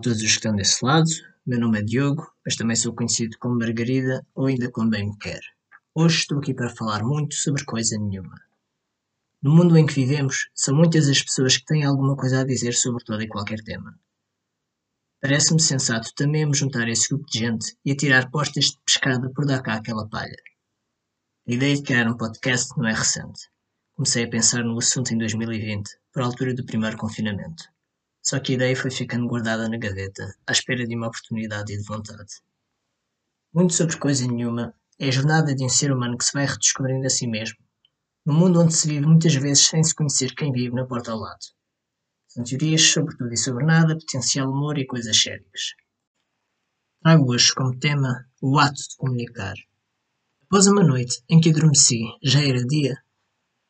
todos os que estão desse lado, meu nome é Diogo, mas também sou conhecido como Margarida ou ainda como bem me quer. Hoje estou aqui para falar muito sobre coisa nenhuma. No mundo em que vivemos, são muitas as pessoas que têm alguma coisa a dizer sobre todo e qualquer tema. Parece-me sensato também me juntar a esse grupo de gente e a tirar postas de pescada por dar cá aquela palha. A ideia de criar um podcast não é recente. Comecei a pensar no assunto em 2020, por altura do primeiro confinamento. Só que a ideia foi ficando guardada na gaveta, à espera de uma oportunidade e de vontade. Muito sobre coisa nenhuma, é a jornada de um ser humano que se vai redescobrindo a si mesmo, num mundo onde se vive muitas vezes sem se conhecer quem vive na porta ao lado. São teorias sobre tudo e sobre nada, potencial humor e coisas sérias. Trago hoje como tema o ato de comunicar. Após uma noite em que adormeci, já era dia,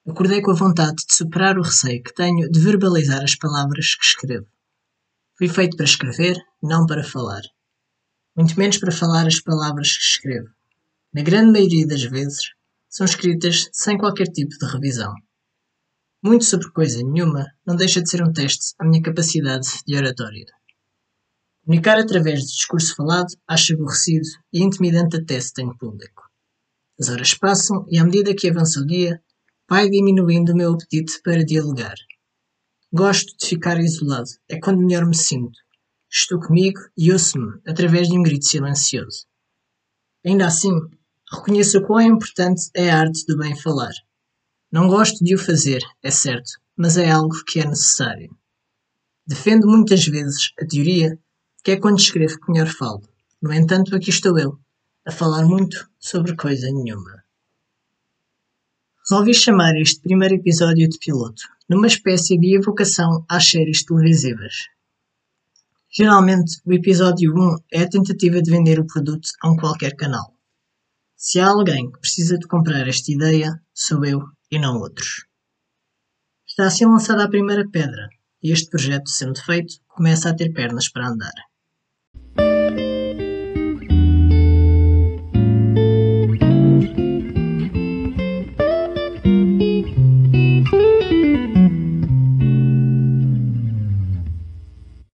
Acordei com a vontade de superar o receio que tenho de verbalizar as palavras que escrevo. Fui feito para escrever, não para falar. Muito menos para falar as palavras que escrevo. Na grande maioria das vezes, são escritas sem qualquer tipo de revisão. Muito sobre coisa nenhuma não deixa de ser um teste à minha capacidade de oratória. Comunicar através de discurso falado acho aborrecido e intimidante até se tenho público. As horas passam e à medida que avança o dia, vai diminuindo o meu apetite para dialogar. Gosto de ficar isolado, é quando melhor me sinto. Estou comigo e ouço-me através de um grito silencioso. Ainda assim, reconheço o quão importante é a arte do bem falar. Não gosto de o fazer, é certo, mas é algo que é necessário. Defendo muitas vezes a teoria que é quando escrevo que melhor falo. No entanto, aqui estou eu, a falar muito sobre coisa nenhuma. Resolvi chamar este primeiro episódio de piloto, numa espécie de evocação às séries televisivas. Geralmente, o episódio 1 é a tentativa de vender o produto a um qualquer canal. Se há alguém que precisa de comprar esta ideia, sou eu e não outros. Está assim lançada a primeira pedra, e este projeto, sendo feito, começa a ter pernas para andar.